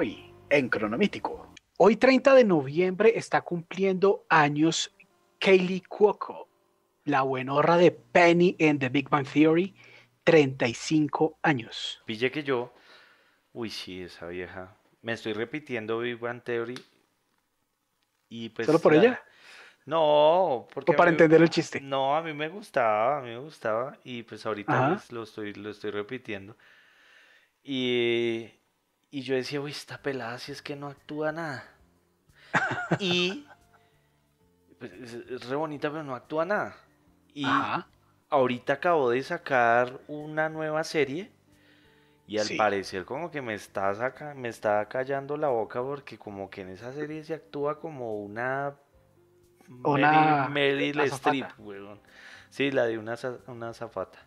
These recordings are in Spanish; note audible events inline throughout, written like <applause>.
Hoy, en Cronomítico. Hoy 30 de noviembre está cumpliendo años Kaylee Cuoco, la buenorra de Penny en The Big Bang Theory, 35 años. Pille que yo, uy sí, esa vieja, me estoy repitiendo Big Bang Theory y pues... ¿Solo por la- ella? No, porque... ¿O para mí- entender el chiste? No, a mí me gustaba, a mí me gustaba y pues ahorita pues, lo estoy, lo estoy repitiendo. Y, y yo decía, uy, esta pelada si es que no actúa nada. <laughs> Y pues, es, re bonita, pero no actúa nada. Y Ajá. ahorita acabo de sacar una nueva serie y al Sí. parecer como que me está saca, me está callando la boca porque como que en esa serie se actúa como una Una Meryl. Streep, weón. Sí, la de una, una zafata.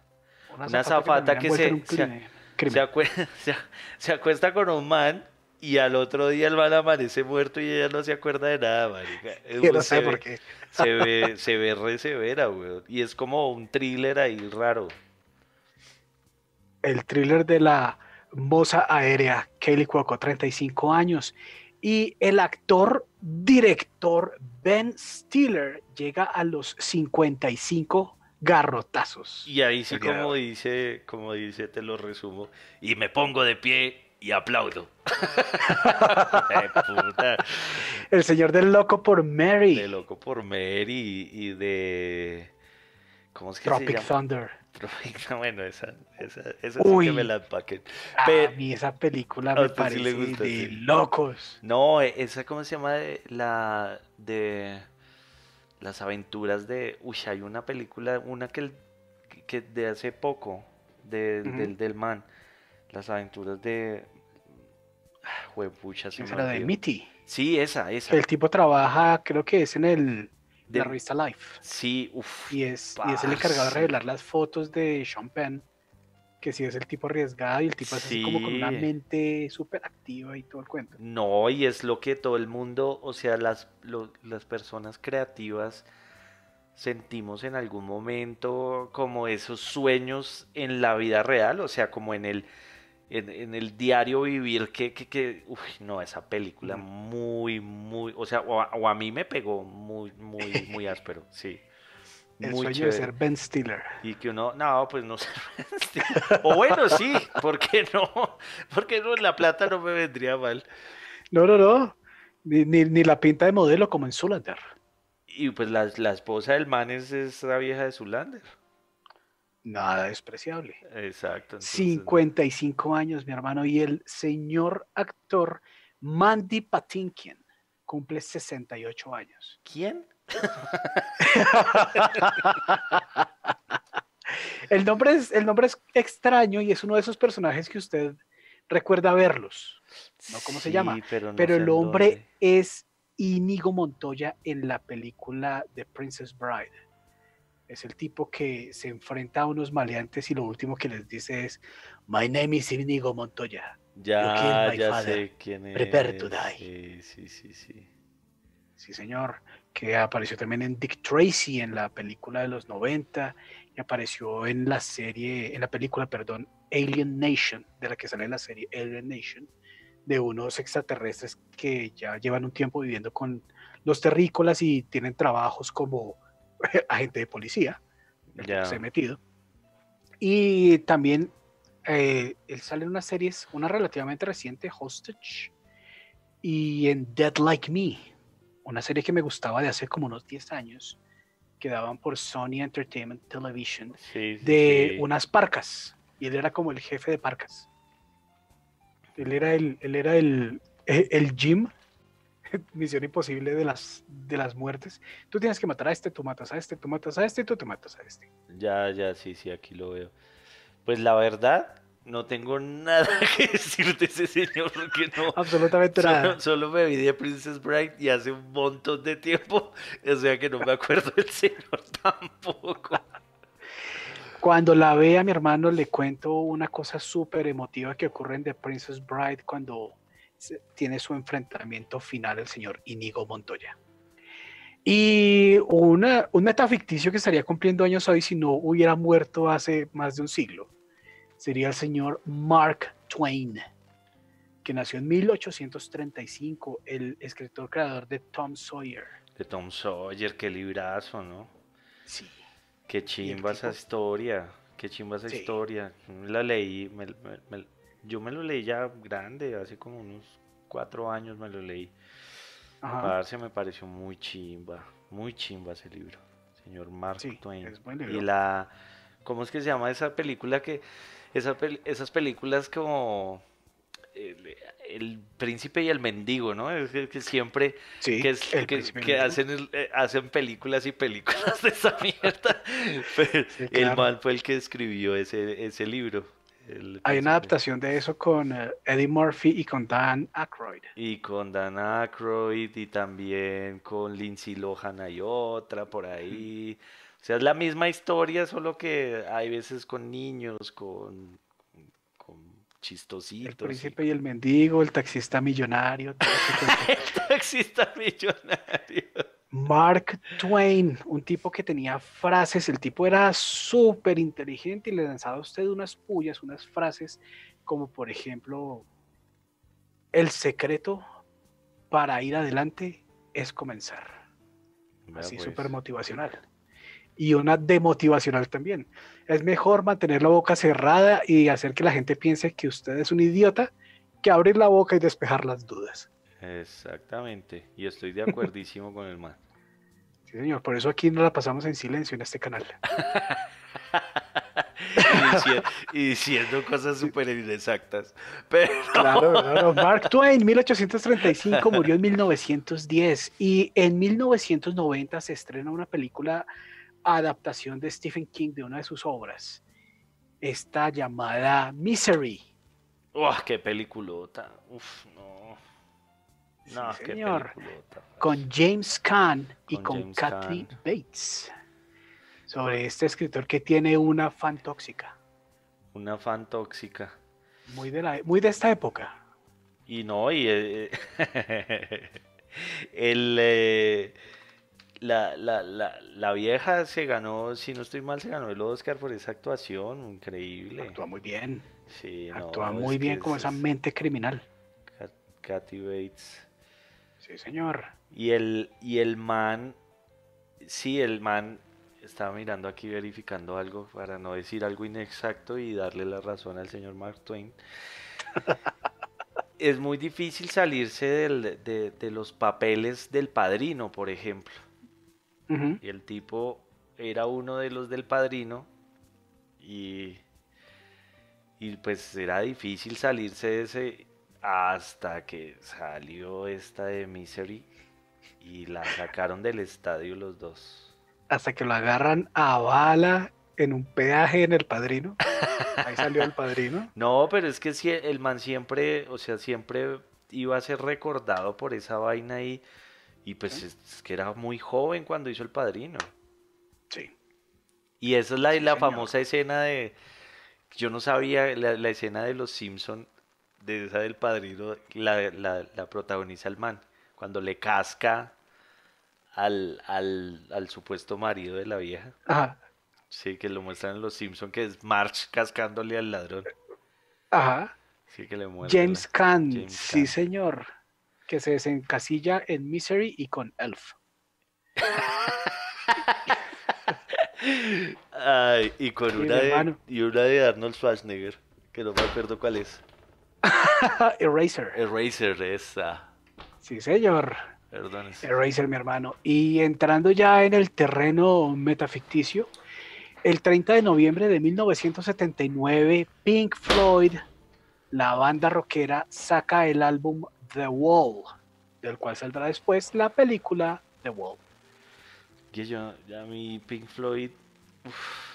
Una azafata también que se- crimen-. Se, acue- <laughs> se, se acuesta con un man y al otro día el man amanece muerto y ella no se acuerda de nada, marica. <laughs> No se sé ve- por qué. Se <laughs> ve, se ve re severa, weón. Y es como un thriller ahí raro. el thriller de la moza aérea Kaylee Cuoco, 35 años. Y el actor director Ben Stiller llega a los 55 garrotazos. Y ahí sí, como dice, como dice, te lo resumo. Y me pongo de pie y aplaudo. <laughs> Puta. El señor del loco por Mary. De loco por Mary y, y de. ¿Cómo es que se Tropic llama? Thunder. Tropic, <laughs> bueno, esa, esa, esa sí que me la empaquen. A mí esa película me sí parece gusta, de sí. locos. No, e- esa, ¿cómo se llama? La de las aventuras de. Uy, hay una película, una que, que de hace poco, de- del, del man. Las aventuras de. Ah, Juepucha, se ¿Quién me de. Mitty? Sí, esa, esa. El tipo trabaja, creo que es en el, De- la revista Life. Sí, uff. Y es, y es el encargado de revelar las fotos de Sean Penn. Que sí es el tipo arriesgado y el tipo es así como con una mente súper activa y todo el cuento. No, y es lo que todo el mundo, o sea, las, lo- las personas creativas sentimos en algún momento como esos sueños en la vida real, o sea, como en el, en, en el diario vivir que, que, que, uy, no, esa película muy, muy, o sea, o a, o a mí me pegó muy, muy, muy áspero, sí. El Muy sueño de ser Ben Stiller. Y que uno, no, pues no <laughs> sé. O bueno, sí, ¿por qué no? <laughs> Porque no, la plata no me vendría mal. No, no, no. Ni, ni, ni la pinta de modelo como en Zulander. Y pues la, la esposa del man es esa vieja de Zulander. Nada despreciable. Exacto. entonces- 55 años, mi hermano. Y el señor actor Mandy Patinkin cumple 68 años. ¿Quién? El nombre, es, el nombre es extraño y es uno de esos personajes que usted recuerda verlos. ¿no? ¿Cómo se llama? Pero, no Pero sé el hombre dónde. es Íñigo Montoya en la película The Princess Bride. Es el tipo que se enfrenta a unos maleantes y lo último que les dice es My name is Íñigo Montoya. Ya, ya father. sé quién es. Prepare to die. Sí, sí, sí, sí. Sí, señor. Que apareció también en Dick Tracy en la película de los 90 y apareció en la serie, en la película, perdón, Alien Nation, de la que sale la serie Alien Nation, de unos extraterrestres que ya llevan un tiempo viviendo con los terrícolas y tienen trabajos como <laughs> agente de policía. que se ha metido. Y también eh, él sale en unas series, una relativamente reciente, Hostage, y en Dead Like Me, una serie que me gustaba de hace como unos 10 años, que daban por Sony Entertainment Television, Sí, sí, de sí. unas parcas, y él era como el jefe de parcas. Él era el, él era el, eh, el Jim, <laughs> Misión Imposible de las, de las muertes. Tú tienes que matar a este, tú matas a este, tú matas a este, y tú te matas a este. Ya, ya, sí, sí, aquí lo veo. Pues la verdad, no tengo nada <laughs> que decir de ese señor, porque no. Absolutamente nada. Solo, me vi de Princess Bride y hace un montón de tiempo, <laughs> o sea que no me acuerdo del señor <laughs> tampoco. Cuando la vea, mi hermano, le cuento una cosa súper emotiva que ocurre en The Princess Bride cuando tiene su enfrentamiento final el señor Inigo Montoya. Y una, un metaficticio que estaría cumpliendo años hoy si no hubiera muerto hace más de un siglo sería el señor Mark Twain. que nació en 1835, el escritor creador de Tom Sawyer. De Tom Sawyer, qué librazo, ¿no? Sí. Qué chimba esa historia, qué chimba esa Sí. historia. La leí, me- me- me- yo me lo leí ya grande, hace como unos cuatro años me lo leí. Parce, me pareció muy chimba, muy chimba ese libro, señor Mark Sí, Twain. es buen Y libro. la, ¿cómo es que se llama esa película que, esa pel- esas películas como el, el príncipe y el mendigo, ¿no? Es que, que siempre Sí, que, es- El que- Príncipe que Mendigo. hacen, eh, hacen películas y películas de esa mierda. <laughs> Pero Sí, El man fue el que escribió ese, ese libro. Hay una adaptación de eso con eh, Eddie Murphy y con Dan Aykroyd. Y con Dan Aykroyd y también con Lindsay Lohan hay otra por ahí. O sea, es la misma historia, solo que hay veces con niños, con, con El chistositos. y- príncipe y el mendigo, el taxista millonario. todo. <laughs> El taxista millonario. Mark Twain, un tipo que tenía frases, el tipo era súper inteligente y le lanzaba a usted unas pullas, unas frases como por ejemplo, el secreto para ir adelante es comenzar. Vea, Así pues. súper motivacional. Y una demotivacional también. Es mejor mantener la boca cerrada y hacer que la gente piense que usted es un idiota que abrir la boca y despejar las dudas. Exactamente. Y estoy de acuerdísimo con el man. <laughs> Sí, señor. Por eso aquí no la pasamos en silencio en este canal. <laughs> y diciendo cosas súper inexactas. Pero Claro, claro. Mark Twain, 1835, murió en 1910 y en 1990 se estrena una película adaptación de Stephen King de una de sus obras. Esta llamada Misery. ¡Uah, qué peliculota! Uf, no. Sí, No, qué señor. peliculota. con James Caan y Con Kathy. Bates. Sobre este escritor que tiene una fan tóxica. Una fan tóxica. Muy de, la, muy de esta época. Y no, y eh, <laughs> el, eh, la, la, la, la vieja se ganó, si no estoy mal, se ganó el Oscar por esa actuación, increíble. Actúa muy bien. Sí, Actúa muy bien es- como esa es mente criminal. Kat- Kathy Bates. Sí, señor. Y el, y el man, sí, el man estaba mirando aquí verificando algo para no decir algo inexacto y darle la razón al señor Mark Twain. <laughs> es muy difícil salirse del- de, de los papeles del padrino, por ejemplo. Y el tipo era uno de los del padrino y, y pues era difícil salirse de ese hasta que salió esta de Misery y la sacaron del estadio los dos. Hasta que lo agarran a bala en un peaje en el padrino. Ahí salió el padrino. <laughs> No, pero es que si el man siempre, o sea, siempre iba a ser recordado por esa vaina ahí y pues es, es que era muy joven cuando hizo el padrino. Sí. Y esa es la, la famosa escena de. Yo no sabía, la, la escena de los Simpson, de esa del padrino, la, la, la protagoniza el man. Cuando le casca al, al, al supuesto marido de la vieja. Ajá. Sí, que lo muestran en los Simpson, que es March cascándole al ladrón. Ajá. Sí, que le muerde. James Caan. Sí, señor. Que se desencasilla en Misery y con Elf. Ay, y con Sí, una de, y una de Arnold Schwarzenegger, que no me acuerdo cuál es. <laughs> Eraser. Eraser, esa. Sí, señor. Perdón. Eraser, mi hermano. Y entrando ya en el terreno metaficticio, el 30 de noviembre de 1979, Pink Floyd, la banda rockera, saca el álbum The Wall, del cual saldrá después la película The Wall. Que yo, ya mi Pink Floyd. uf.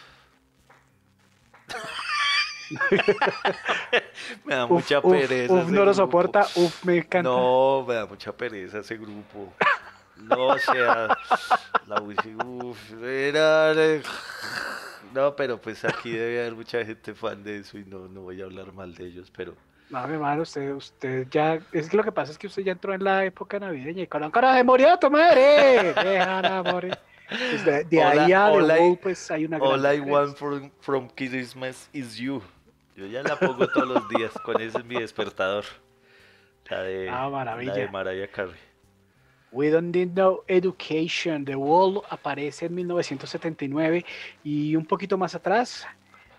<laughs> me da mucha uf, pereza. uf, no lo grupo. soporta, uf, me encanta. No, me da mucha pereza ese grupo. No, o sea, la música, uf, era. No, pero pues aquí debe haber mucha gente fan de eso y no, no voy a hablar mal de ellos, pero. No, mi hermano, usted, usted ya, es que lo que pasa es que usted ya entró en la época navideña y con cara se murió tu madre, déjala morir. Pues de, de ahí a I- Wall, pues hay una All I want from, from Christmas is you. Yo ya la pongo todos los días, con ese es mi despertador. La de, Ah, maravilla. La de Mariah Carey. We Don't Need No Education. The Wall aparece en 1979 y un poquito más atrás,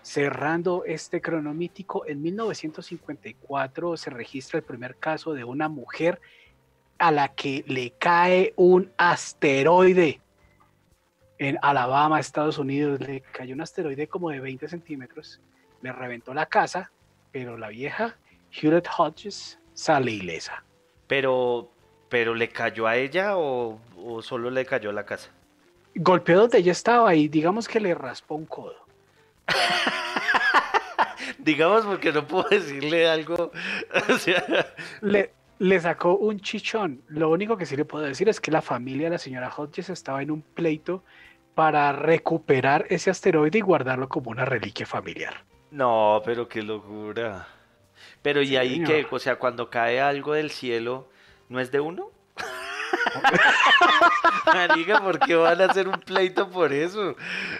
cerrando este cronomítico, en 1954 se registra el primer caso de una mujer a la que le cae un asteroide en Alabama, Estados Unidos. Le cayó un asteroide como de 20 centímetros, le reventó la casa, pero la vieja Hewlett Hodges sale ilesa. Pero, pero ¿le cayó a ella o, o solo le cayó a la casa? Golpeó donde ella estaba y digamos que le raspó un codo. <laughs> Digamos porque no puedo decirle algo. <laughs> O sea, Le, le sacó un chichón. Lo único que sí le puedo decir es que la familia de la señora Hodges estaba en un pleito para recuperar ese asteroide y guardarlo como una reliquia familiar. no, pero qué locura. Pero ¿y ahí qué? O sea, cuando cae algo del cielo, ¿no es de uno? <laughs> Marica, ¿por qué van a hacer un pleito por eso?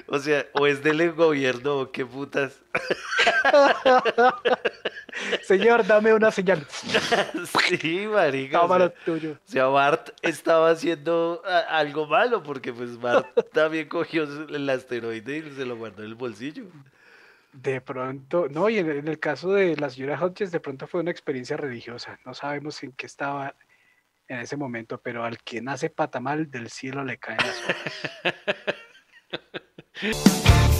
O sea, o es del gobierno o qué putas. Señor, dame una señal. <laughs> Sí, marica. o lo sea, tuyo. O sea, Bart estaba haciendo algo malo porque pues Bart también cogió el asteroide y se lo guardó en el bolsillo. De pronto, no, y en, en el caso de la señora Hodges, de pronto fue una experiencia religiosa. No sabemos en qué estaba en ese momento, pero al que nace patamal del cielo le caen las hojas. <laughs>